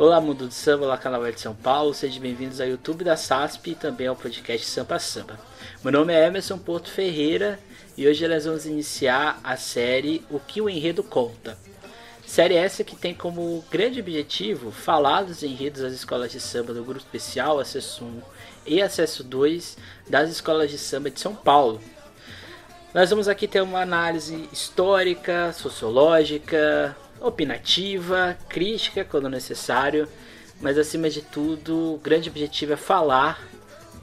Olá, mundo do samba, olá, canal de São Paulo, sejam bem-vindos ao YouTube da SASP e também ao podcast Sampa Samba. Meu nome é Emerson Porto Ferreira e hoje nós vamos iniciar a série O que o Enredo Conta. Série essa que tem como grande objetivo falar dos enredos das escolas de samba do Grupo Especial, Acesso 1 e Acesso 2 das escolas de samba de São Paulo. Nós vamos aqui ter uma análise histórica, sociológica, opinativa, crítica quando necessário, mas acima de tudo, o grande objetivo é falar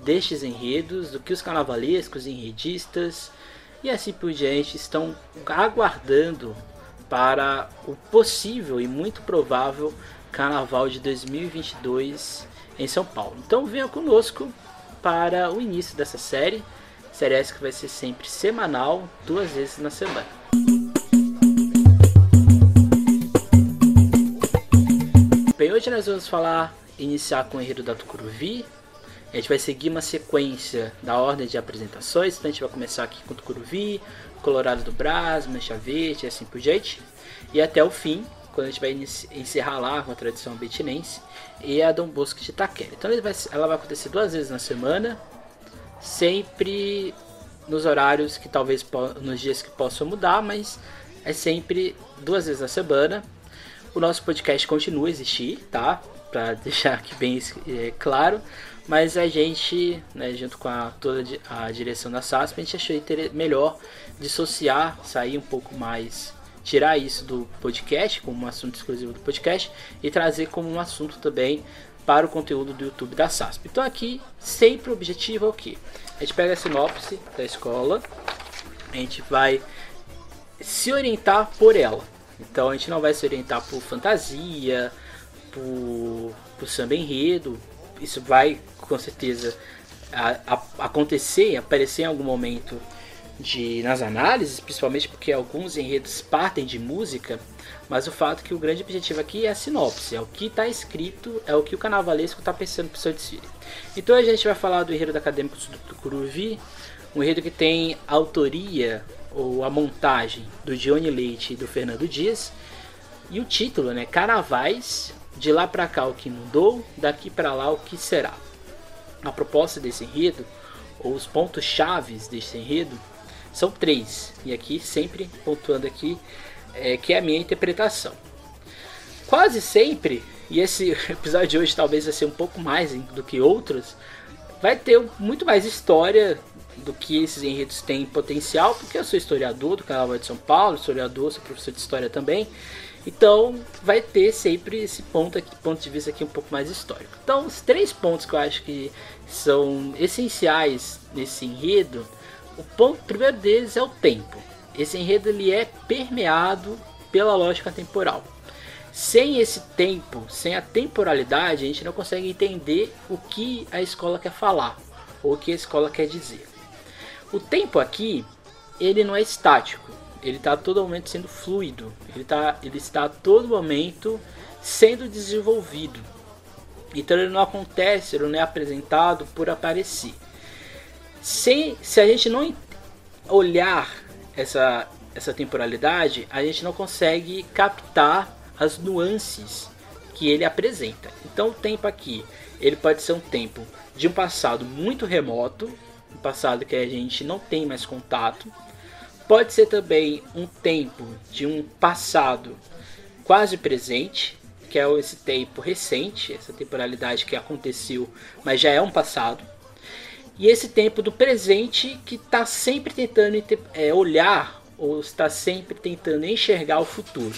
destes enredos, do que os carnavalescos, enredistas e assim por diante estão aguardando para o possível e muito provável Carnaval de 2022 em São Paulo. Então venha conosco para o início dessa série, série essa que vai ser sempre semanal, duas vezes na semana. Hoje nós vamos falar, iniciar com o enredo da Tucuruvi. A gente vai seguir uma sequência da ordem de apresentações, então a gente vai começar aqui com Tucuruvi, Colorado do Brás, Mancha Verde e assim por diante. E até o fim, quando a gente vai encerrar lá com a tradição betinense e a Dom Bosco de Itaquera. Então vai, ela vai acontecer duas vezes na semana, sempre nos horários que talvez nos dias que possam mudar, mas é sempre duas vezes na semana. O nosso podcast continua a existir, tá? Para deixar aqui bem é, claro. Mas a gente, né, junto com a, toda a direção da SASP, a gente achou melhor dissociar, sair um pouco mais, tirar isso do podcast, como um assunto exclusivo do podcast, e trazer como um assunto também para o conteúdo do YouTube da SASP. Então aqui, sempre o objetivo é o que? A gente pega a sinopse da escola, a gente vai se orientar por ela. Então a gente não vai se orientar por fantasia, por, por samba enredo, isso vai com certeza a, a, acontecer, aparecer em algum momento de nas análises, principalmente porque alguns enredos partem de música, mas o fato é que o grande objetivo aqui é a sinopse, é o que está escrito, é o que o carnavalesco está pensando para o seu desfile. Então a gente vai falar do enredo da Acadêmicos do Curuvi, um enredo que tem autoria ou a montagem do Dione Leite e do Fernando Dias, e o título, né, Carnavais de lá para cá o que mudou, daqui para lá o que será. A proposta desse enredo, ou os pontos chaves desse enredo, são três. E aqui sempre pontuando aqui é, que é a minha interpretação. Quase sempre, e esse episódio de hoje talvez vai ser um pouco mais do que outros, vai ter muito mais história do que esses enredos têm potencial, porque eu sou historiador do Carnaval de São Paulo, historiador, sou professor de história também. Então vai ter sempre esse ponto, aqui, ponto de vista aqui um pouco mais histórico. Então os três pontos que eu acho que são essenciais nesse enredo, o ponto primeiro deles é o tempo. Esse enredo ele é permeado pela lógica temporal. Sem esse tempo, sem a temporalidade, a gente não consegue entender o que a escola quer falar ou o que a escola quer dizer. O tempo aqui, ele não é estático ele está a todo momento sendo fluido, ele, tá, ele está a todo momento sendo desenvolvido. Então ele não acontece, ele não é apresentado por aparecer. Sem, se a gente não olhar essa, essa temporalidade, a gente não consegue captar as nuances que ele apresenta. Então o tempo aqui, ele pode ser um tempo de um passado muito remoto, um passado que a gente não tem mais contato, Pode ser também um tempo de um passado quase presente, que é esse tempo recente, essa temporalidade que aconteceu, mas já é um passado. E esse tempo do presente que está sempre tentando é, olhar ou está sempre tentando enxergar o futuro.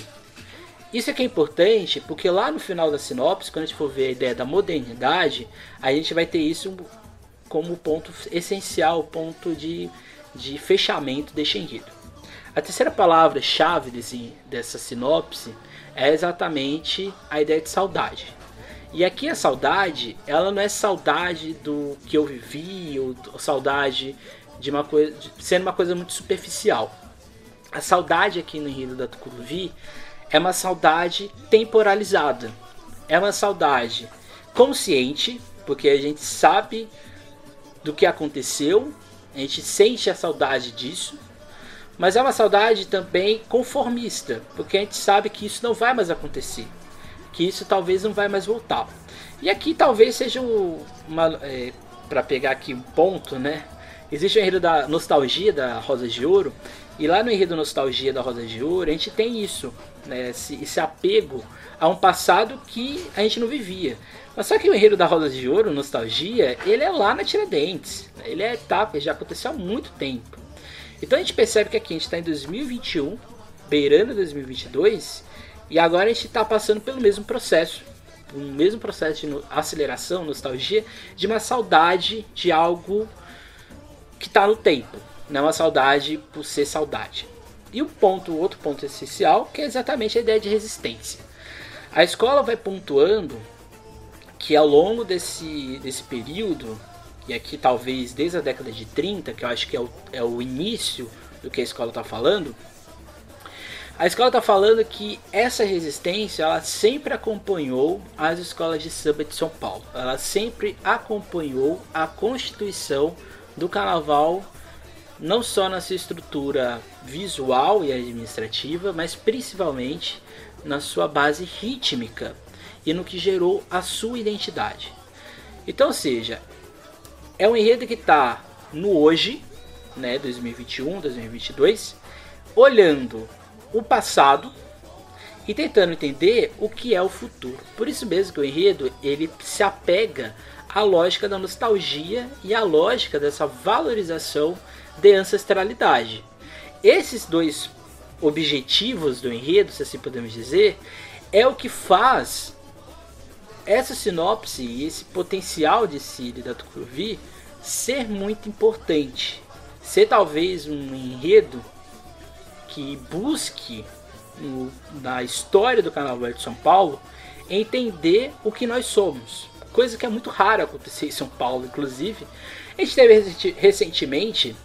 Isso é que é importante, porque lá no final da sinopse, quando a gente for ver a ideia da modernidade, a gente vai ter isso como ponto essencial, ponto de de fechamento deste enredo. A terceira palavra-chave dessa sinopse é exatamente a ideia de saudade. E aqui a saudade, ela não é saudade do que eu vivi, ou, ou saudade de uma coisa, de, sendo uma coisa muito superficial. A saudade aqui no enredo da Tucuruvi é uma saudade temporalizada. É uma saudade consciente, porque a gente sabe do que aconteceu a gente sente a saudade disso, mas é uma saudade também conformista, porque a gente sabe que isso não vai mais acontecer. que isso talvez não vai mais voltar. E aqui talvez seja uma. É, para pegar aqui um ponto, né? Existe o enredo da nostalgia da Rosa de Ouro, e lá no enredo Nostalgia da Rosa de Ouro, a gente tem isso, né? esse, esse apego a um passado que a gente não vivia. Mas só que o enredo da Rosa de Ouro, Nostalgia, ele é lá na Tiradentes. Ele é etapa, já aconteceu há muito tempo. Então a gente percebe que aqui a gente está em 2021, beirando 2022, e agora a gente está passando pelo mesmo processo. O mesmo processo de aceleração, nostalgia, de uma saudade de algo que está no tempo. Não a saudade por ser saudade. E o ponto, outro ponto essencial, que é exatamente a ideia de resistência. A escola vai pontuando que ao longo desse, desse período, e aqui talvez desde a década de 30, que eu acho que é o, é o início do que a escola está falando, a escola está falando que essa resistência ela sempre acompanhou as escolas de samba de São Paulo. Ela sempre acompanhou a constituição do carnaval, não só na sua estrutura visual e administrativa, mas principalmente na sua base rítmica e no que gerou a sua identidade. Então, ou seja, é um enredo que está no hoje, né, 2021, 2022, olhando o passado e tentando entender o que é o futuro. Por isso mesmo que o enredo ele se apega à lógica da nostalgia e à lógica dessa valorização de ancestralidade. Esses dois objetivos do enredo, se assim podemos dizer, é o que faz essa sinopse e esse potencial de Siri da Tucuruvi ser muito importante. Ser talvez um enredo que busque no, na história do Carnaval de São Paulo entender o que nós somos. Coisa que é muito rara acontecer em São Paulo, inclusive. A gente teve recentemente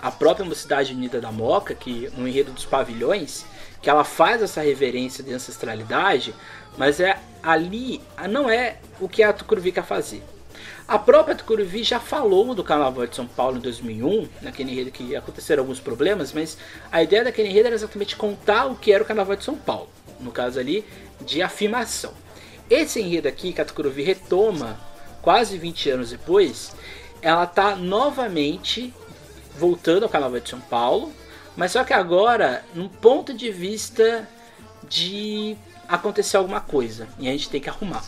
a própria Mocidade Unida da Moca, que no enredo dos pavilhões, que ela faz essa reverência de ancestralidade, mas é ali não é o que a Tucuruvi quer fazer. A própria Tucuruvi já falou do Carnaval de São Paulo em 2001, naquele enredo que aconteceram alguns problemas, mas a ideia daquele enredo era exatamente contar o que era o Carnaval de São Paulo, no caso ali de afirmação. Esse enredo aqui que a Tucuruvi retoma quase 20 anos depois, ela está novamente voltando ao Carnaval de São Paulo, mas só que agora num ponto de vista de acontecer alguma coisa e a gente tem que arrumar.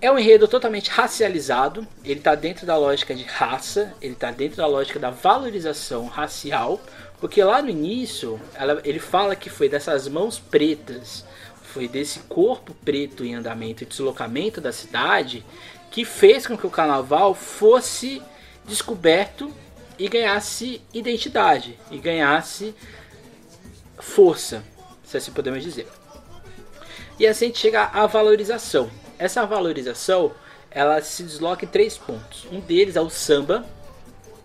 É um enredo totalmente racializado, ele está dentro da lógica de raça, ele está dentro da lógica da valorização racial, porque lá no início ela, ele fala que foi dessas mãos pretas, foi desse corpo preto em andamento e deslocamento da cidade que fez com que o carnaval fosse descoberto e ganhasse identidade e ganhasse força, se assim podemos dizer. E assim a gente chega à valorização. Essa valorização ela se desloca em três pontos. Um deles é o samba,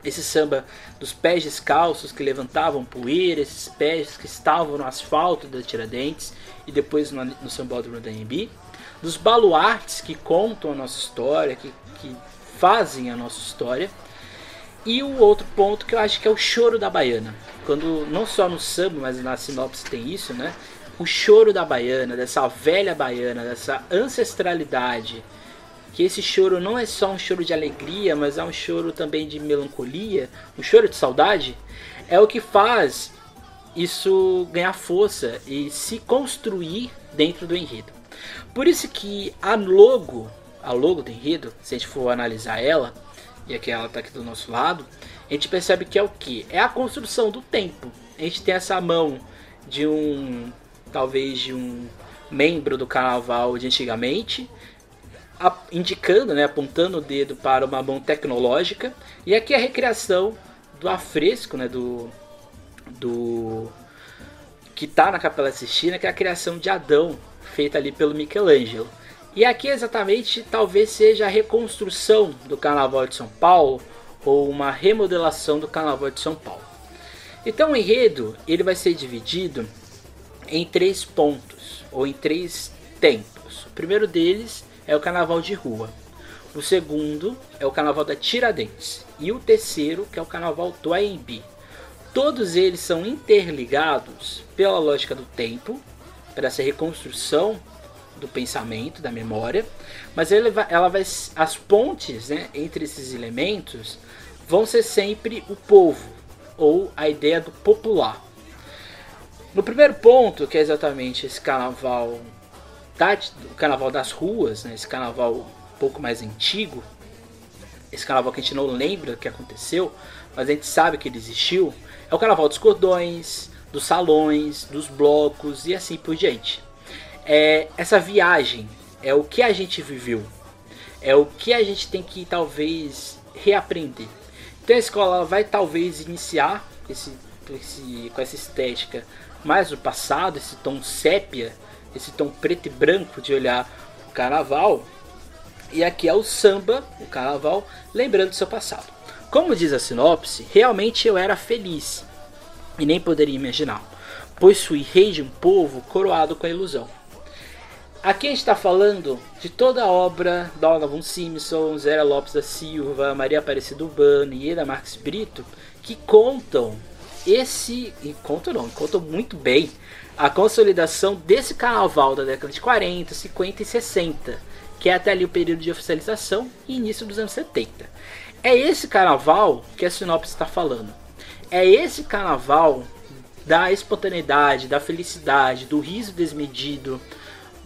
esse samba dos pés descalços que levantavam poeira, esses pés que estavam no asfalto da Tiradentes e depois no, no sambódromo da Embi, dos baluartes que contam a nossa história, que, que fazem a nossa história, e o outro ponto que eu acho que é o choro da baiana. Quando não só no samba, mas na sinopse tem isso, né? o choro da baiana, dessa velha baiana, dessa ancestralidade. Que esse choro não é só um choro de alegria, mas é um choro também de melancolia, um choro de saudade, é o que faz isso ganhar força e se construir dentro do enredo. Por isso que a logo, a logo do enredo, se a gente for analisar ela, e aqui ela está aqui do nosso lado, a gente percebe que é o que? É a construção do tempo. A gente tem essa mão de um talvez de um membro do carnaval de antigamente, indicando, né, apontando o dedo para uma mão tecnológica, e aqui a recriação do afresco, né, do, do que está na Capela Sistina, que é a criação de Adão, feita ali pelo Michelangelo. E aqui exatamente talvez seja a reconstrução do Carnaval de São Paulo ou uma remodelação do Carnaval de São Paulo. Então o enredo ele vai ser dividido em três pontos ou em três tempos. O primeiro deles é o Carnaval de Rua. O segundo é o Carnaval da Tiradentes. E o terceiro, que é o Carnaval do AMB. Todos eles são interligados pela lógica do tempo, para essa reconstrução do pensamento, da memória, mas vai, ela vai as pontes né, entre esses elementos vão ser sempre o povo ou a ideia do popular. No primeiro ponto, que é exatamente esse carnaval, o carnaval das ruas, né, esse carnaval um pouco mais antigo, esse carnaval que a gente não lembra que aconteceu, mas a gente sabe que ele existiu, é o carnaval dos cordões, dos salões, dos blocos e assim por diante. É, essa viagem é o que a gente viveu, é o que a gente tem que talvez reaprender. Então a escola vai talvez iniciar esse, esse, com essa estética mais do passado, esse tom sépia, esse tom preto e branco de olhar o carnaval. E aqui é o samba, o carnaval, lembrando do seu passado. Como diz a sinopse, realmente eu era feliz e nem poderia imaginar, pois fui rei de um povo coroado com a ilusão. Aqui a gente está falando de toda a obra da Donovan Simpson, Zera Lopes da Silva, Maria Aparecida Urbano e Eda Marques Brito, que contam esse. E contam não, contam muito bem a consolidação desse carnaval da década de 40, 50 e 60, que é até ali o período de oficialização e início dos anos 70. É esse carnaval que a sinopse está falando. É esse carnaval da espontaneidade, da felicidade, do riso desmedido,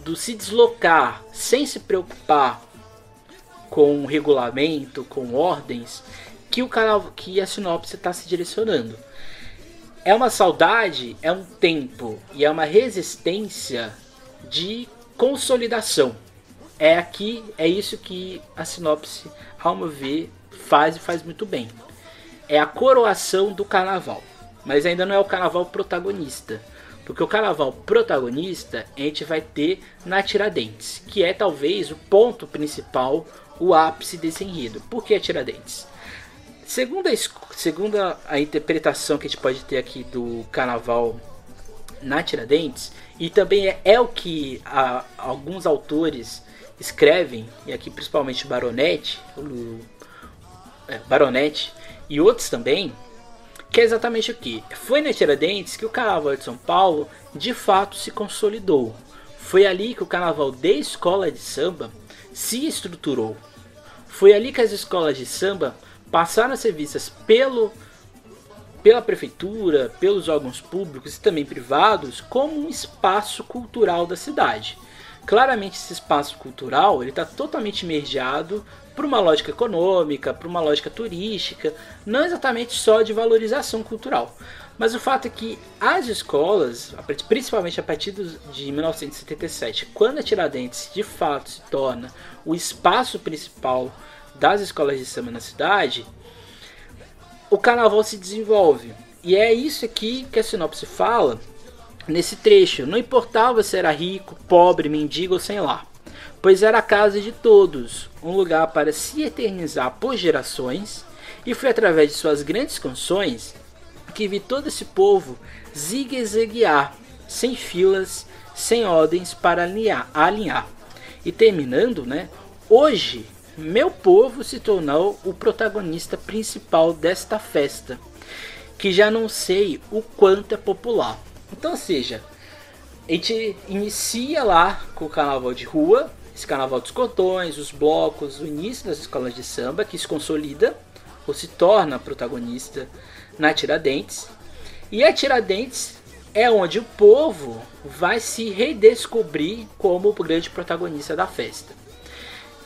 do se deslocar sem se preocupar com regulamento, com ordens, que o canal, que a sinopse está se direcionando. É uma saudade, é um tempo e é uma resistência de consolidação. É aqui, é isso que a sinopse, ao meu ver, faz e faz muito bem é a coroação do carnaval. Mas ainda não é o carnaval protagonista. Porque o carnaval protagonista a gente vai ter na Tiradentes, que é talvez o ponto principal, o ápice desse enredo. Por que a Tiradentes? Segundo a, segundo a interpretação que a gente pode ter aqui do carnaval na Tiradentes, e também é, é o que a, alguns autores escrevem, e aqui principalmente Baronetti, o, é, Baronetti, e outros também, que é exatamente o que? Foi na Tiradentes que o Carnaval de São Paulo de fato se consolidou. Foi ali que o Carnaval de escola de samba se estruturou. Foi ali que as escolas de samba passaram a ser vistas pelo, pela prefeitura, pelos órgãos públicos e também privados como um espaço cultural da cidade. Claramente esse espaço cultural ele está totalmente mergeado por uma lógica econômica, por uma lógica turística, não exatamente só de valorização cultural. Mas o fato é que as escolas, principalmente a partir de 1977, quando a Tiradentes de fato se torna o espaço principal das escolas de samba na cidade, o carnaval se desenvolve. E é isso aqui que a sinopse fala nesse trecho. Não importava se era rico, pobre, mendigo ou sem lar pois era a casa de todos, um lugar para se eternizar por gerações, e foi através de suas grandes canções que vi todo esse povo zigue-zaguear, sem filas, sem ordens para alinhar, alinhar. E terminando, né? Hoje, meu povo se tornou o protagonista principal desta festa, que já não sei o quanto é popular. Então, seja, a gente inicia lá com o carnaval de rua, esse carnaval dos cotões, os blocos, o início das escolas de samba, que se consolida ou se torna protagonista na Tiradentes. E a Tiradentes é onde o povo vai se redescobrir como o grande protagonista da festa.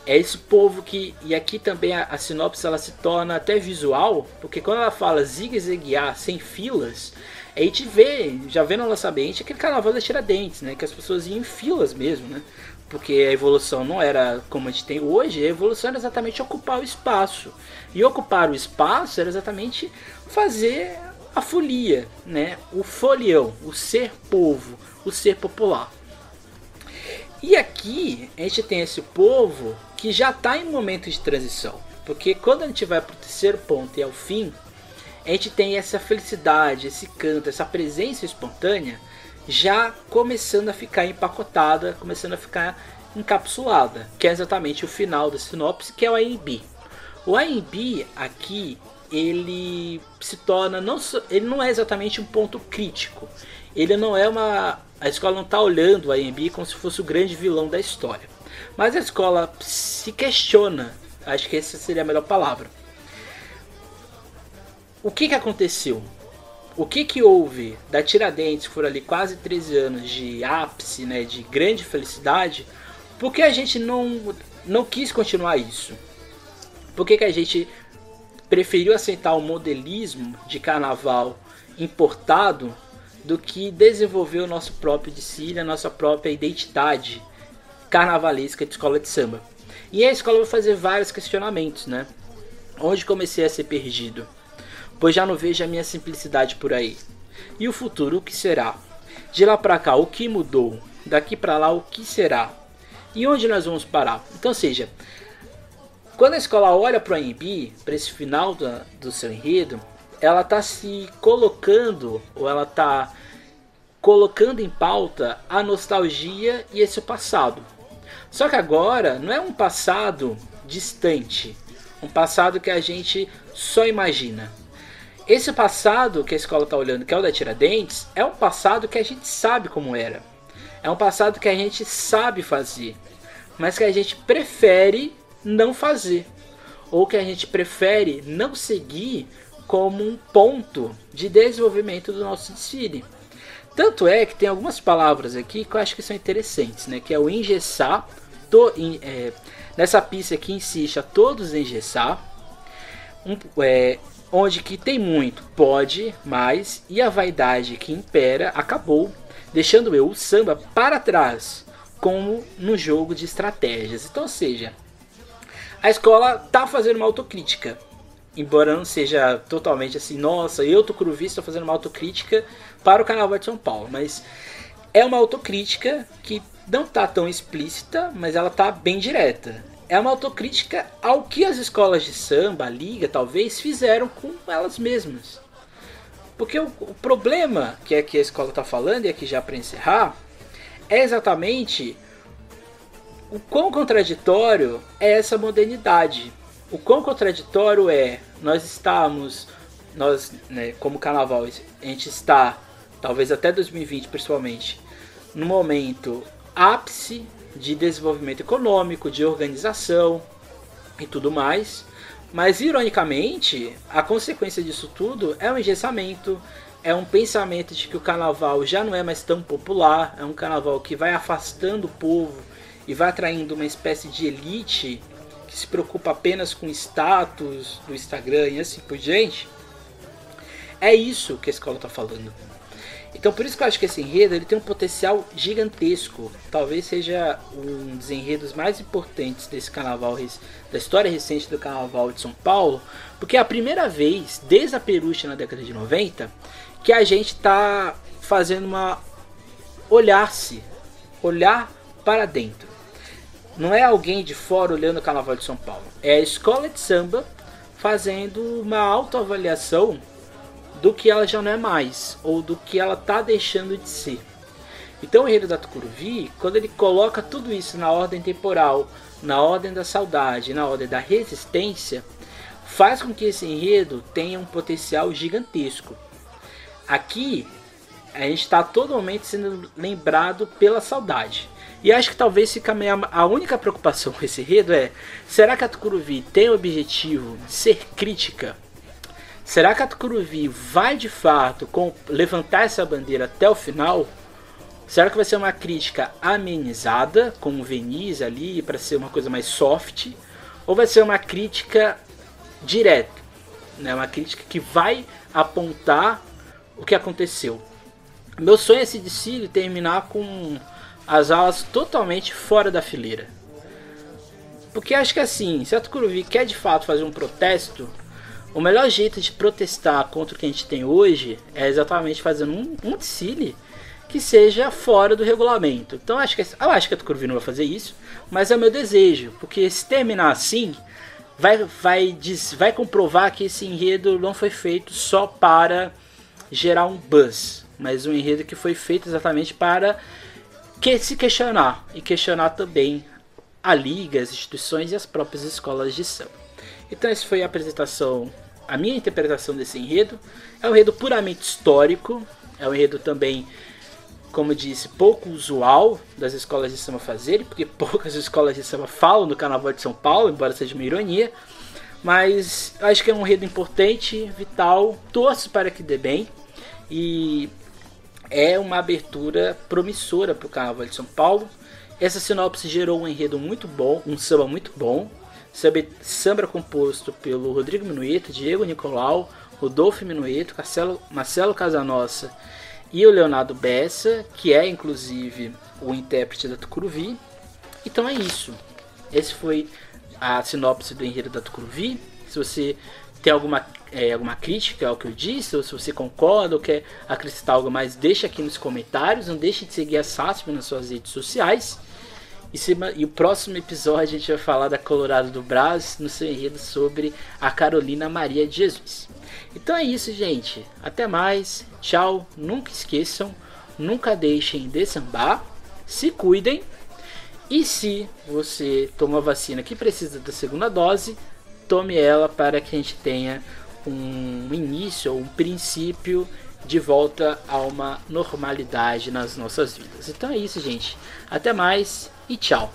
É esse povo que, e aqui também a, a sinopse ela se torna até visual, porque quando ela fala zigue-zaguear sem filas, a gente vê, já vê no lançamento, aquele carnaval da Tiradentes, né? Que as pessoas iam em filas mesmo, né? porque a evolução não era como a gente tem hoje, a evolução era exatamente ocupar o espaço. E ocupar o espaço era exatamente fazer a folia, né? o folião, o ser povo, o ser popular. E aqui a gente tem esse povo que já está em momento de transição, porque quando a gente vai para o terceiro ponto e ao fim, a gente tem essa felicidade, esse canto, essa presença espontânea já começando a ficar empacotada, começando a ficar encapsulada, que é exatamente o final da sinopse, que é o AMB. O AMB aqui ele se torna não ele não é exatamente um ponto crítico. Ele não é uma A escola não está olhando a AMB como se fosse o grande vilão da história. Mas a escola se questiona, acho que essa seria a melhor palavra. O que, que aconteceu? O que, que houve da Tiradentes, foram ali quase 13 anos de ápice, né, de grande felicidade, por que a gente não, não quis continuar isso? Por que, que a gente preferiu aceitar o modelismo de carnaval importado do que desenvolver o nosso próprio desfile, a nossa própria identidade carnavalesca de escola de samba. E a escola vai fazer vários questionamentos, né? Onde comecei a ser perdido? Pois já não vejo a minha simplicidade por aí. E o futuro, o que será? De lá para cá, o que mudou? Daqui para lá, o que será? E onde nós vamos parar? Então, seja, quando a escola olha para o AMB, para esse final do, do seu enredo, ela está se colocando, ou ela está colocando em pauta a nostalgia e esse passado. Só que agora não é um passado distante, um passado que a gente só imagina. Esse passado que a escola está olhando, que é o da Tiradentes, é um passado que a gente sabe como era. É um passado que a gente sabe fazer, mas que a gente prefere não fazer. Ou que a gente prefere não seguir como um ponto de desenvolvimento do nosso desfile. Tanto é que tem algumas palavras aqui que eu acho que são interessantes, né? Que é o engessar, to, é, nessa pista aqui insiste a todos engessar, um, é, onde que tem muito pode, mas e a vaidade que impera acabou, deixando eu o samba para trás, como no jogo de estratégias. Então, ou seja, a escola tá fazendo uma autocrítica embora não seja totalmente assim, nossa, eu tô Cruvi, estou fazendo uma autocrítica para o Carnaval de São Paulo, mas é uma autocrítica que não tá tão explícita, mas ela tá bem direta. É uma autocrítica ao que as escolas de samba, liga, talvez, fizeram com elas mesmas. Porque o, o problema que é que a escola está falando, e aqui já para encerrar, é exatamente o quão contraditório é essa modernidade. O quão contraditório é nós estamos, nós, né, como carnaval, a gente está, talvez até 2020 principalmente, no momento ápice de desenvolvimento econômico, de organização e tudo mais. Mas ironicamente, a consequência disso tudo é um engessamento, é um pensamento de que o carnaval já não é mais tão popular, é um carnaval que vai afastando o povo e vai atraindo uma espécie de elite que se preocupa apenas com status do Instagram e assim por diante, é isso que a escola está falando. Então por isso que eu acho que esse enredo ele tem um potencial gigantesco. Talvez seja um dos enredos mais importantes desse carnaval, da história recente do carnaval de São Paulo, porque é a primeira vez, desde a Peruche na década de 90, que a gente está fazendo uma olhar-se, olhar para dentro. Não é alguém de fora olhando o Carnaval de São Paulo. É a escola de samba fazendo uma autoavaliação do que ela já não é mais, ou do que ela está deixando de ser. Então o Enredo da Tucuruvi, quando ele coloca tudo isso na ordem temporal, na ordem da saudade, na ordem da resistência, faz com que esse enredo tenha um potencial gigantesco. Aqui a gente está totalmente sendo lembrado pela saudade. E acho que talvez fica a, a única preocupação com esse enredo é: será que a Tucuruvi tem o objetivo de ser crítica? Será que a Tucuruvi vai de fato com, levantar essa bandeira até o final? Será que vai ser uma crítica amenizada, com um verniz ali, para ser uma coisa mais soft? Ou vai ser uma crítica direta? Né? Uma crítica que vai apontar o que aconteceu. Meu sonho é esse desfile terminar com as alas totalmente fora da fileira. Porque acho que assim, se a Tucuruvi quer de fato fazer um protesto, o melhor jeito de protestar contra o que a gente tem hoje é exatamente fazendo um, um que seja fora do regulamento. Então acho que eu acho que a Tucuruvi não vai fazer isso, mas é o meu desejo, porque se terminar assim, vai vai vai comprovar que esse enredo não foi feito só para gerar um buzz, mas um enredo que foi feito exatamente para que se questionar e questionar também a liga, as instituições e as próprias escolas de samba. Então essa foi a apresentação, a minha interpretação desse enredo. É um enredo puramente histórico, é um enredo também como disse, pouco usual das escolas de samba fazerem, porque poucas escolas de samba falam do Carnaval de São Paulo, embora seja uma ironia. Mas acho que é um enredo importante, vital, torço para que dê bem. E é uma abertura promissora para o Carnaval de São Paulo. Essa sinopse gerou um enredo muito bom, um samba muito bom. Samba, composto pelo Rodrigo Minueto, Diego Nicolau, Rodolfo Minueto, Marcelo, Marcelo Casanossa e o Leonardo Bessa, que é inclusive o intérprete da Tucuruvi. Então é isso. Esse foi a sinopse do enredo da Tucuruvi. Se você tem alguma, é, alguma crítica ao que eu disse, ou se você concorda ou quer acrescentar algo mais, deixa aqui nos comentários. Não deixe de seguir a SASP nas suas redes sociais. E, se, e, o próximo episódio a gente vai falar da Colorado do Brás no seu enredo sobre a Carolina Maria de Jesus. Então é isso, gente. Até mais. Tchau. Nunca esqueçam. Nunca deixem de sambar. Se cuidem. E se você toma vacina que precisa da segunda dose, tome ela para que a gente tenha um início ou um princípio de volta a uma normalidade nas nossas vidas. Então é isso, gente. Até mais e tchau.